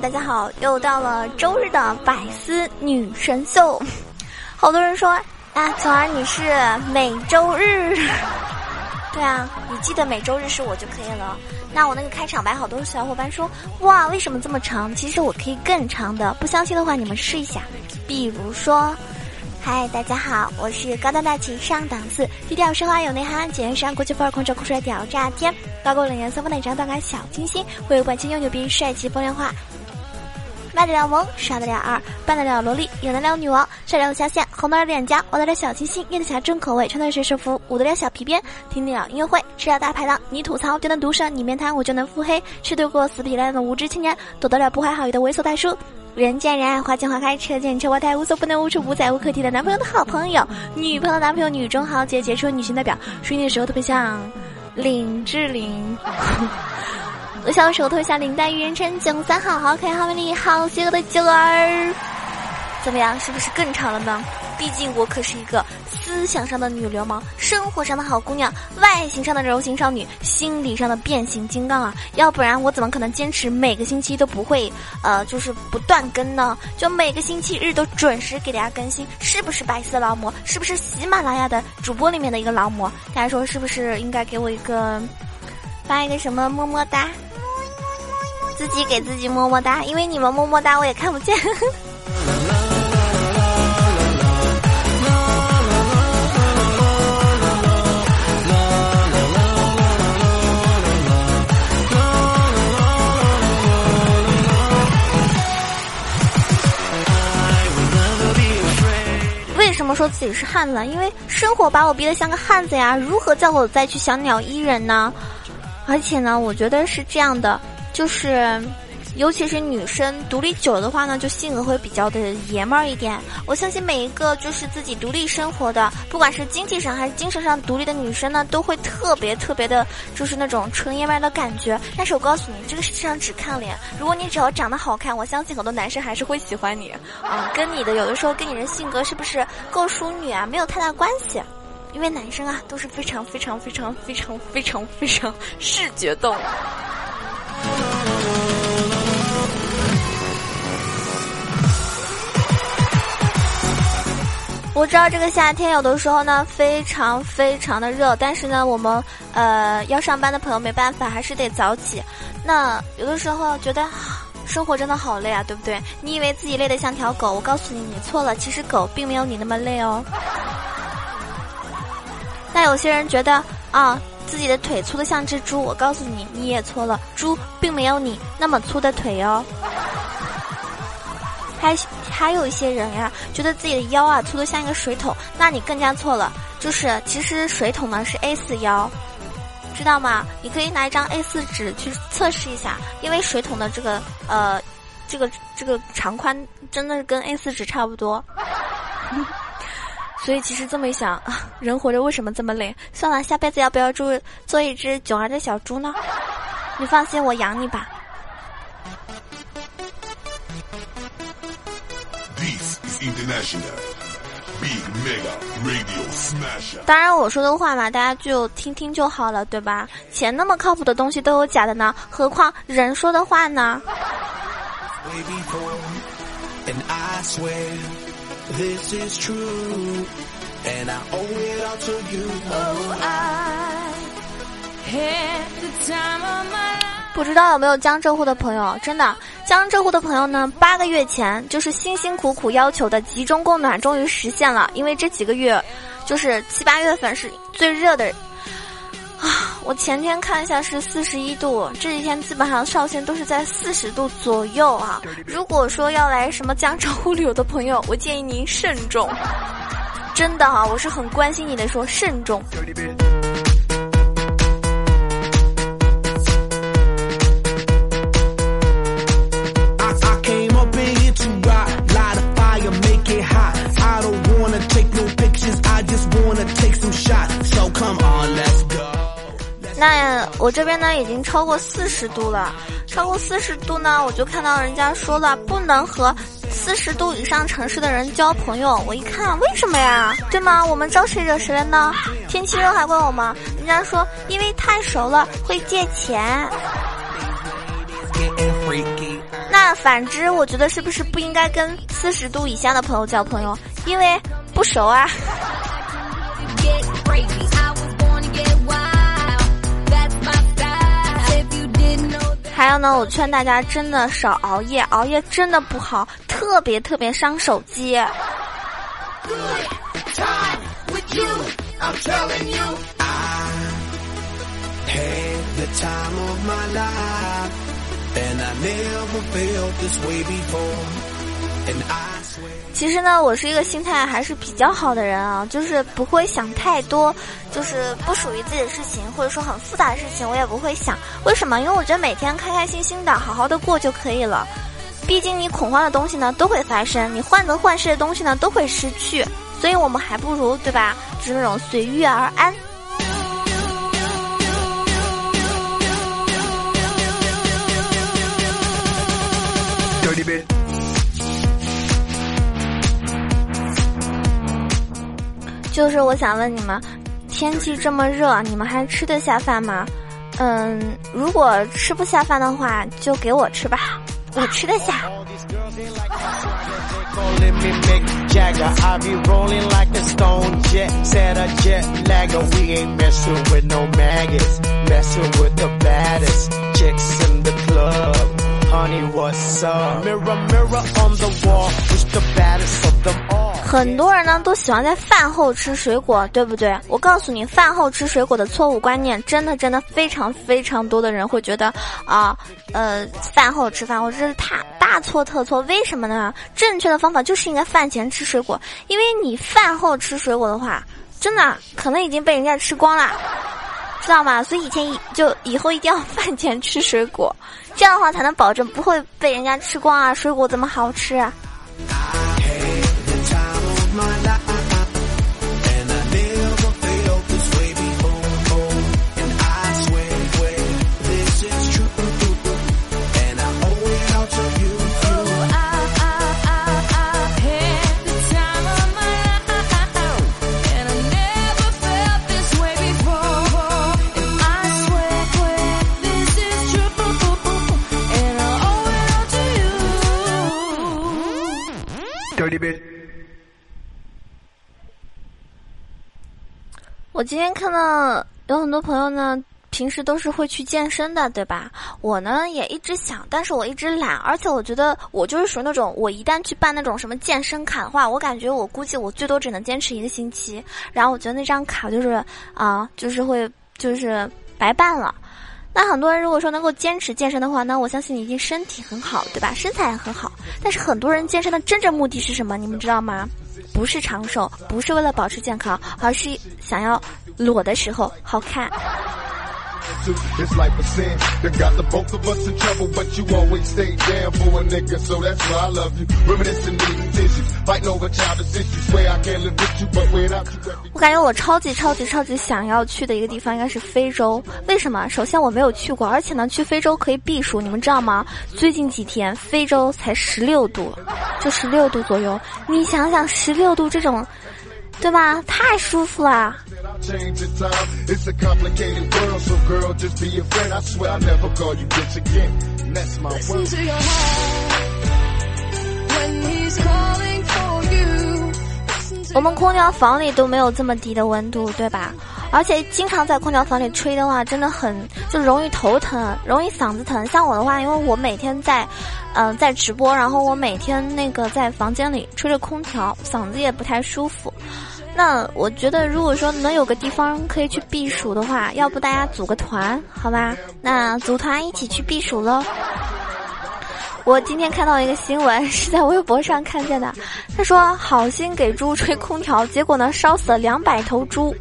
大家好！又到了周日的百思女神秀。好多人说啊，总儿你是每周日。对啊，你记得每周日是我就可以了。那我那个开场白，好多小伙伴说哇，为什么这么长？其实我可以更长的，不相信的话你们试一下。比如说。嗨，大家好，我是高端大气上档次、低调奢华有内涵、简约时尚国际范儿、空着酷帅屌炸天、高过冷颜色风奶张断感小清新、会有百千又牛逼、帅气风凉话、卖得了萌、耍得了二、扮得了萝莉、演得了女王、帅得了下线、红得了脸颊、我得了小清新、艳得起来重口味、穿得水手服、舞得了小皮鞭、听得了音乐会、吃了大排档、你吐槽就能毒舌，你面瘫我就能腹黑、吃得过死皮赖脸的无知青年、躲得了不怀好意的猥琐大叔。人见人爱，花见花开，车见车爆胎，无所不能、无处不在、无可替代。男朋友的好朋友，女朋友男朋友，女中豪杰，杰出女性代表。睡的时候特别像林志玲，我小时候特别像林黛玉。人称九三好，好可爱，好美丽，好邪恶的九儿。怎么样？是不是更长了呢？毕竟我可是一个思想上的女流氓，生活上的好姑娘，外形上的柔情少女，心理上的变形金刚啊！要不然我怎么可能坚持每个星期都不会呃，就是不断更呢？就每个星期日都准时给大家更新，是不是白色劳模？是不是喜马拉雅的主播里面的一个劳模？大家说是不是应该给我一个发一个什么么么哒？自己给自己么么哒，因为你们么么哒我也看不见。为什么说自己是汉子？因为生活把我逼得像个汉子呀！如何叫我再去小鸟依人呢？而且呢，我觉得是这样的，就是。尤其是女生独立久的话呢，就性格会比较的爷们儿一点。我相信每一个就是自己独立生活的，不管是经济上还是精神上独立的女生呢，都会特别特别的，就是那种纯爷们儿的感觉。但是我告诉你，这个世界上只看脸，如果你只要长得好看，我相信很多男生还是会喜欢你啊。跟你的有的时候跟你的性格是不是够淑女啊，没有太大关系。因为男生啊都是非常非常非常非常非常非常视觉动物。我知道这个夏天有的时候呢非常非常的热，但是呢我们呃要上班的朋友没办法，还是得早起。那有的时候觉得生活真的好累啊，对不对？你以为自己累得像条狗，我告诉你你错了，其实狗并没有你那么累哦。那有些人觉得啊自己的腿粗的像只猪，我告诉你你也错了，猪并没有你那么粗的腿哦。还还有一些人呀，觉得自己的腰啊粗的像一个水桶，那你更加错了。就是其实水桶呢是 A 四腰，知道吗？你可以拿一张 A 四纸去测试一下，因为水桶的这个呃这个这个长宽真的是跟 A 四纸差不多。所以其实这么一想，人活着为什么这么累？算了，下辈子要不要做做一只囧儿的小猪呢？你放心，我养你吧。当然，我说的话嘛，大家就听听就好了，对吧？钱那么靠谱的东西都有假的呢，何况人说的话呢？不知道有没有江浙沪的朋友？真的，江浙沪的朋友呢？八个月前就是辛辛苦苦要求的集中供暖终于实现了，因为这几个月，就是七八月份是最热的。啊，我前天看一下是四十一度，这几天基本上上限都是在四十度左右啊。如果说要来什么江浙沪旅游的朋友，我建议您慎重。真的哈，我是很关心你的，说慎重。我这边呢已经超过四十度了，超过四十度呢，我就看到人家说了不能和四十度以上城市的人交朋友。我一看，为什么呀？对吗？我们招谁惹谁了呢？天气热还怪我吗？人家说因为太熟了会借钱。那反之，我觉得是不是不应该跟四十度以下的朋友交朋友？因为不熟啊。还有呢，我劝大家真的少熬夜，熬夜真的不好，特别特别伤手机。其实呢，我是一个心态还是比较好的人啊，就是不会想太多，就是不属于自己的事情，或者说很复杂的事情，我也不会想。为什么？因为我觉得每天开开心心的，好好的过就可以了。毕竟你恐慌的东西呢，都会发生；你患得患失的东西呢，都会失去。所以我们还不如，对吧？就是那种随遇而安。就是我想问你们，天气这么热，你们还吃得下饭吗？嗯，如果吃不下饭的话，就给我吃吧，我吃得下。很多人呢都喜欢在饭后吃水果，对不对？我告诉你，饭后吃水果的错误观念，真的真的非常非常多的人会觉得啊，呃，饭后吃饭，我这是大大错特错。为什么呢？正确的方法就是应该饭前吃水果，因为你饭后吃水果的话，真的可能已经被人家吃光了，知道吗？所以以前就以后一定要饭前吃水果，这样的话才能保证不会被人家吃光啊！水果这么好吃。我今天看到有很多朋友呢，平时都是会去健身的，对吧？我呢也一直想，但是我一直懒，而且我觉得我就是属于那种，我一旦去办那种什么健身卡的话，我感觉我估计我最多只能坚持一个星期，然后我觉得那张卡就是啊，就是会就是白办了。那很多人如果说能够坚持健身的话，那我相信你一定身体很好，对吧？身材也很好。但是很多人健身的真正目的是什么？你们知道吗？不是长寿，不是为了保持健康，而是想要裸的时候好看。我感觉我超级超级超级想要去的一个地方应该是非洲。为什么？首先我没有去过，而且呢，去非洲可以避暑。你们知道吗？最近几天非洲才十六度，就十六度左右。你想想，十六度这种，对吧？太舒服了。我们空调房里都没有这么低的温度，对吧？而且经常在空调房里吹的话，真的很就容易头疼，容易嗓子疼。像我的话，因为我每天在，嗯，在直播，然后我每天那个在房间里吹着空调，嗓子也不太舒服。那我觉得，如果说能有个地方可以去避暑的话，要不大家组个团，好吧？那组团一起去避暑喽。我今天看到一个新闻，是在微博上看见的。他说好心给猪吹空调，结果呢烧死了两百头猪。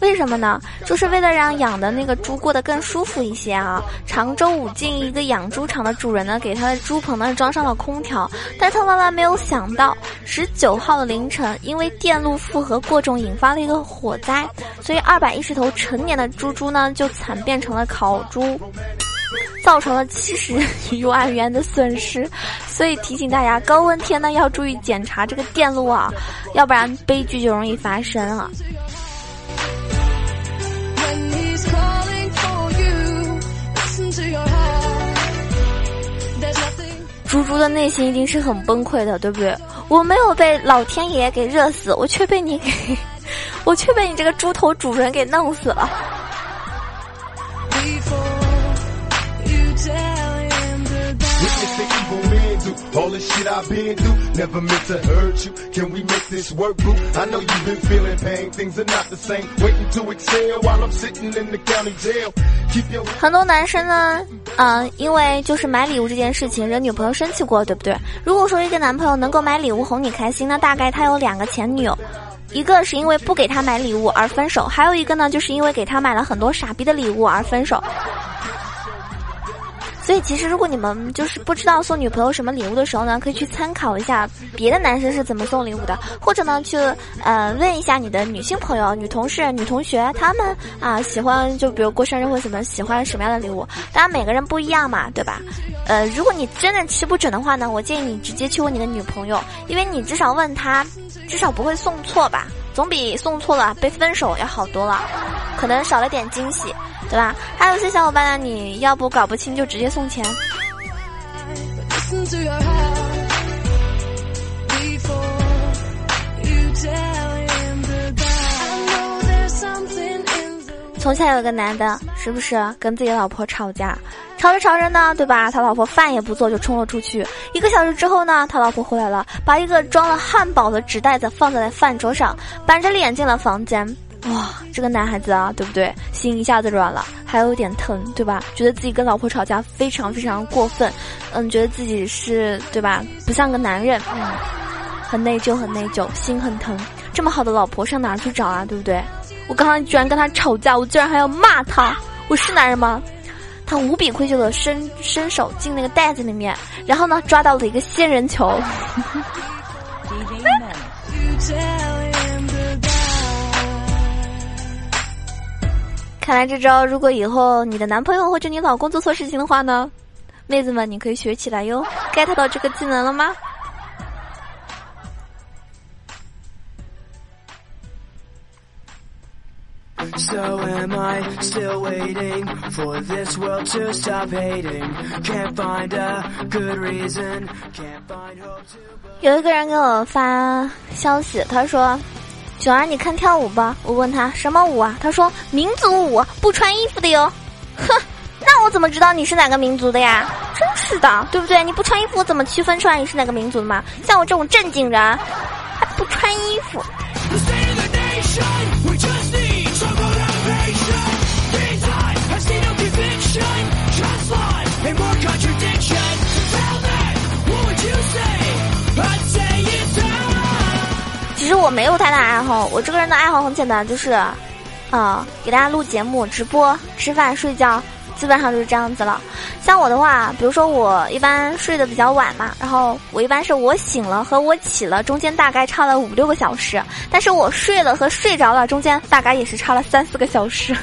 为什么呢？就是为了让养的那个猪过得更舒服一些啊。常州武进一个养猪场的主人呢，给他的猪棚呢装上了空调，但他万万没有想到，十九号的凌晨，因为电路负荷过重，引发了一个火灾，所以二百一十头成年的猪猪呢就惨变成了烤猪。造成了七十余万元的损失，所以提醒大家，高温天呢要注意检查这个电路啊，要不然悲剧就容易发生啊。猪猪的内心一定是很崩溃的，对不对？我没有被老天爷给热死，我却被你给，我却被你这个猪头主人给弄死了。很多男生呢，嗯，因为就是买礼物这件事情惹女朋友生气过，对不对？如果说一个男朋友能够买礼物哄你开心，那大概他有两个前女友，一个是因为不给他买礼物而分手，还有一个呢，就是因为给他买了很多傻逼的礼物而分手。所以其实，如果你们就是不知道送女朋友什么礼物的时候呢，可以去参考一下别的男生是怎么送礼物的，或者呢，去呃问一下你的女性朋友、女同事、女同学，他们啊喜欢就比如过生日或者什么喜欢什么样的礼物，当然每个人不一样嘛，对吧？呃，如果你真的吃不准的话呢，我建议你直接去问你的女朋友，因为你至少问她，至少不会送错吧，总比送错了被分手要好多了，可能少了点惊喜。对吧？还有些小伙伴呢，你要不搞不清就直接送钱。从前有个男的，是不是跟自己老婆吵架，吵着吵着呢，对吧？他老婆饭也不做就冲了出去。一个小时之后呢，他老婆回来了，把一个装了汉堡的纸袋子放在了饭桌上，板着脸进了房间。哇，这个男孩子啊，对不对？心一下子软了，还有点疼，对吧？觉得自己跟老婆吵架非常非常过分，嗯，觉得自己是对吧？不像个男人，嗯，很内疚，很内疚，心很疼。这么好的老婆上哪去找啊？对不对？我刚刚居然跟他吵架，我居然还要骂他，我是男人吗？他无比愧疚的伸伸手进那个袋子里面，然后呢，抓到了一个仙人球。看来这招，如果以后你的男朋友或者你老公做错事情的话呢，妹子们你可以学起来哟。get 到这个技能了吗？有一个人给我发消息，他说。九儿，你看跳舞吧。我问他什么舞啊？他说民族舞，不穿衣服的哟。哼，那我怎么知道你是哪个民族的呀？真是的，对不对？你不穿衣服，我怎么区分出来你是哪个民族的嘛？像我这种正经人，我没有太大爱好，我这个人的爱好很简单，就是，啊，给大家录节目、直播、吃饭、睡觉，基本上就是这样子了。像我的话，比如说我一般睡得比较晚嘛，然后我一般是我醒了和我起了中间大概差了五六个小时，但是我睡了和睡着了中间大概也是差了三四个小时。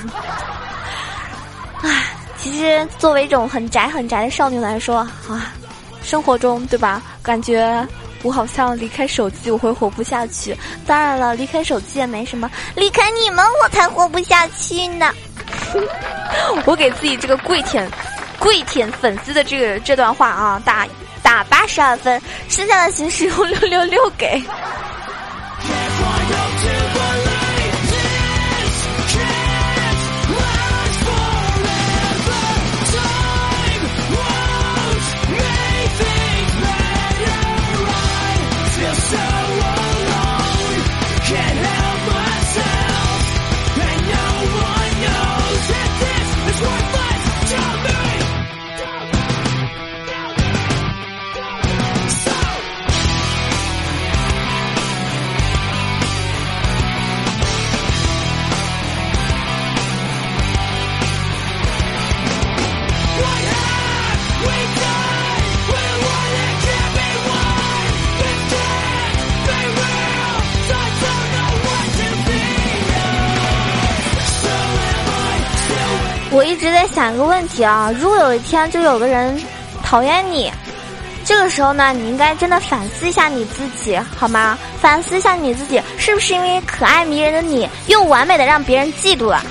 唉，其实作为一种很宅很宅的少女来说啊，生活中对吧，感觉。我好像离开手机我会活不下去，当然了，离开手机也没什么，离开你们我才活不下去呢。我给自己这个跪舔、跪舔粉丝的这个这段话啊，打打八十二分，剩下的形式用六六六给。想一个问题啊，如果有一天就有个人讨厌你，这个时候呢，你应该真的反思一下你自己，好吗？反思一下你自己，是不是因为可爱迷人的你，又完美的让别人嫉妒了？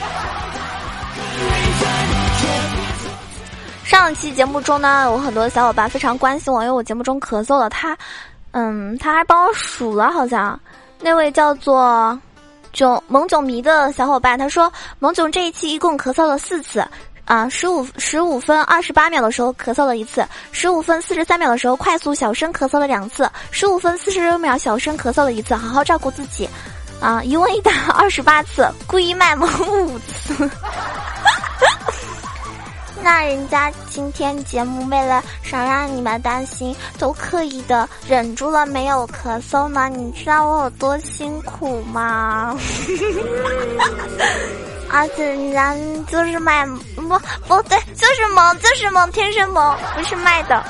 上期节目中呢，有很多小伙伴非常关心我，因为我节目中咳嗽了，他，嗯，他还帮我数了，好像那位叫做。囧萌囧迷的小伙伴他说，萌囧这一期一共咳嗽了四次，啊，十五十五分二十八秒的时候咳嗽了一次，十五分四十三秒的时候快速小声咳嗽了两次，十五分四十六秒小声咳嗽了一次，好好照顾自己，啊，一问一答二十八次，故意卖萌五次。那人家今天节目为了少让你们担心，都刻意的忍住了没有咳嗽呢。你知道我有多辛苦吗？而且人家就是卖不不对，就是萌，就是萌，天生萌，不是卖的。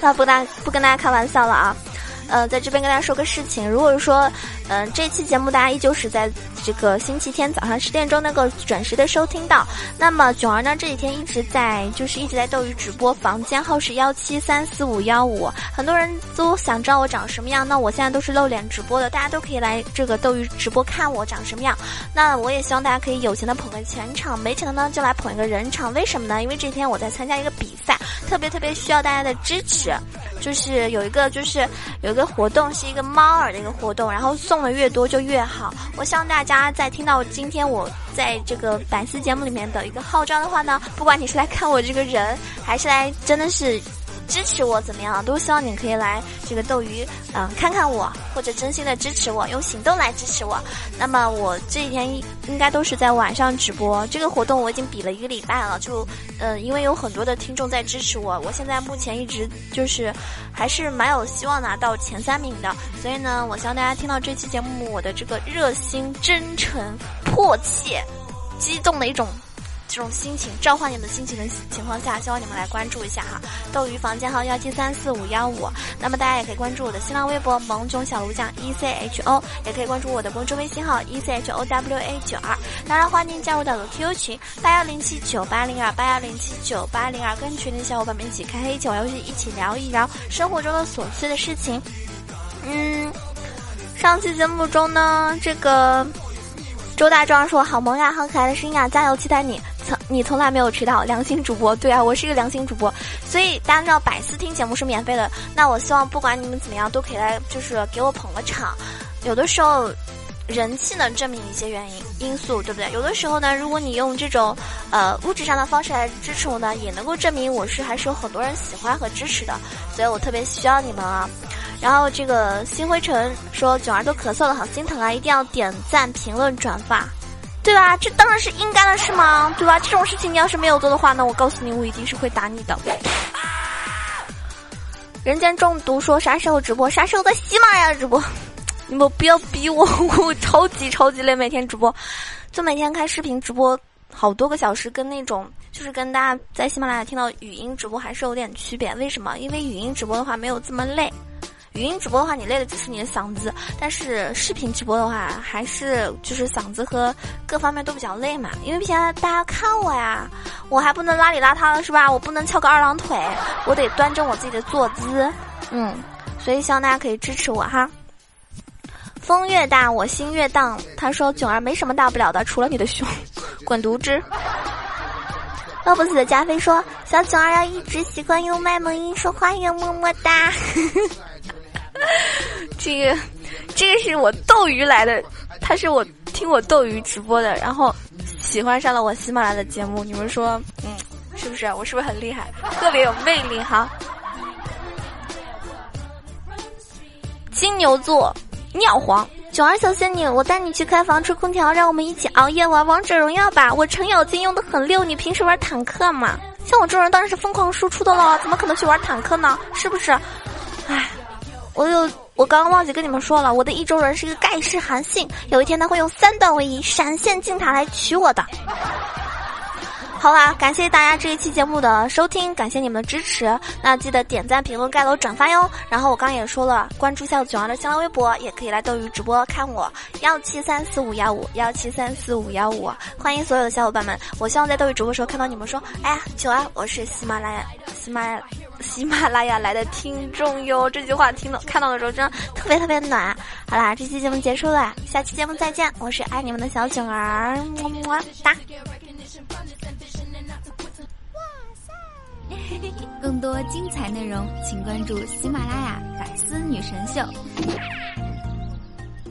那不大不跟大家开玩笑了啊。呃，在这边跟大家说个事情，如果说，嗯，这期节目大家依旧是在这个星期天早上十点钟能够准时的收听到，那么囧儿呢这几天一直在就是一直在斗鱼直播，房间号是幺七三四五幺五，很多人都想知道我长什么样，那我现在都是露脸直播的，大家都可以来这个斗鱼直播看我长什么样。那我也希望大家可以有钱的捧个钱场，没钱的呢就来捧一个人场。为什么呢？因为这天我在参加一个比赛，特别特别需要大家的支持。就是有一个，就是有一个活动，是一个猫耳的一个活动，然后送的越多就越好。我希望大家在听到今天我在这个百思节目里面的一个号召的话呢，不管你是来看我这个人，还是来真的是。支持我怎么样？都希望你可以来这个斗鱼，嗯，看看我，或者真心的支持我，用行动来支持我。那么我这几天应该都是在晚上直播。这个活动我已经比了一个礼拜了，就，嗯，因为有很多的听众在支持我，我现在目前一直就是还是蛮有希望拿到前三名的。所以呢，我希望大家听到这期节目，我的这个热心、真诚、迫切、激动的一种。这种心情召唤你们的心情的情况下，希望你们来关注一下哈。斗鱼房间号幺七三四五幺五，那么大家也可以关注我的新浪微博萌囧小卢酱 E C H O，也可以关注我的公众微信号 E C H O W A 九二。当然欢迎加入到我的 QQ 群八幺零七九八零二八幺零七九八零二，跟群里小伙伴们一起开黑一起玩游戏，一起聊一聊生活中的琐碎的事情。嗯，上期节目中呢，这个周大壮说好萌呀，好可爱的声音啊，加油，期待你。从你从来没有迟到，良心主播。对啊，我是一个良心主播，所以大家知道百思听节目是免费的。那我希望不管你们怎么样，都可以来，就是给我捧个场。有的时候，人气能证明一些原因因素，对不对？有的时候呢，如果你用这种呃物质上的方式来支持我呢，也能够证明我是还是有很多人喜欢和支持的。所以我特别需要你们啊。然后这个新灰尘说囧儿都咳嗽了，好心疼啊！一定要点赞、评论、转发。对吧？这当然是应该的事吗？对吧？这种事情你要是没有做的话，那我告诉你，我一定是会打你的。人间中毒说啥时候直播？啥时候在喜马拉雅直播？你们不要逼我，我超级超级累，每天直播，就每天开视频直播好多个小时，跟那种就是跟大家在喜马拉雅听到语音直播还是有点区别。为什么？因为语音直播的话没有这么累。语音直播的话，你累的只是你的嗓子；但是视频直播的话，还是就是嗓子和各方面都比较累嘛。因为毕竟大家看我呀，我还不能邋里邋遢的是吧？我不能翘个二郎腿，我得端正我自己的坐姿。嗯，所以希望大家可以支持我哈。风越大，我心越荡。他说：“囧儿没什么大不了的，除了你的胸，滚犊子。”饿不死的加菲说：“小囧儿要一直习惯用卖萌音说话哟，么么哒。”这个，这个是我斗鱼来的，他是我听我斗鱼直播的，然后喜欢上了我喜马拉雅的节目。你们说，嗯，是不是？我是不是很厉害？特别有魅力哈。金牛座，尿黄，九儿小仙女，我带你去开房吹空调，让我们一起熬夜玩王者荣耀吧。我程咬金用的很溜，你平时玩坦克吗？像我这种人当然是疯狂输出的了，怎么可能去玩坦克呢？是不是？唉。我有，我刚刚忘记跟你们说了，我的意中人是一个盖世韩信，有一天他会用三段位移闪现进塔来娶我的。好啦，感谢大家这一期节目的收听，感谢你们的支持。那记得点赞、评论、盖楼、转发哟。然后我刚也说了，关注一下九儿的新浪微博，也可以来斗鱼直播看我幺七三四五幺五幺七三四五幺五。欢迎所有的小伙伴们，我希望在斗鱼直播时候看到你们说，哎呀，九儿，我是喜马拉雅喜马拉雅喜马拉雅来的听众哟。这句话听到看到的时候，真的特别特别暖。好啦，这期节目结束了，下期节目再见。我是爱你们的小囧儿，么么哒。更多精彩内容，请关注喜马拉雅《百思女神秀》。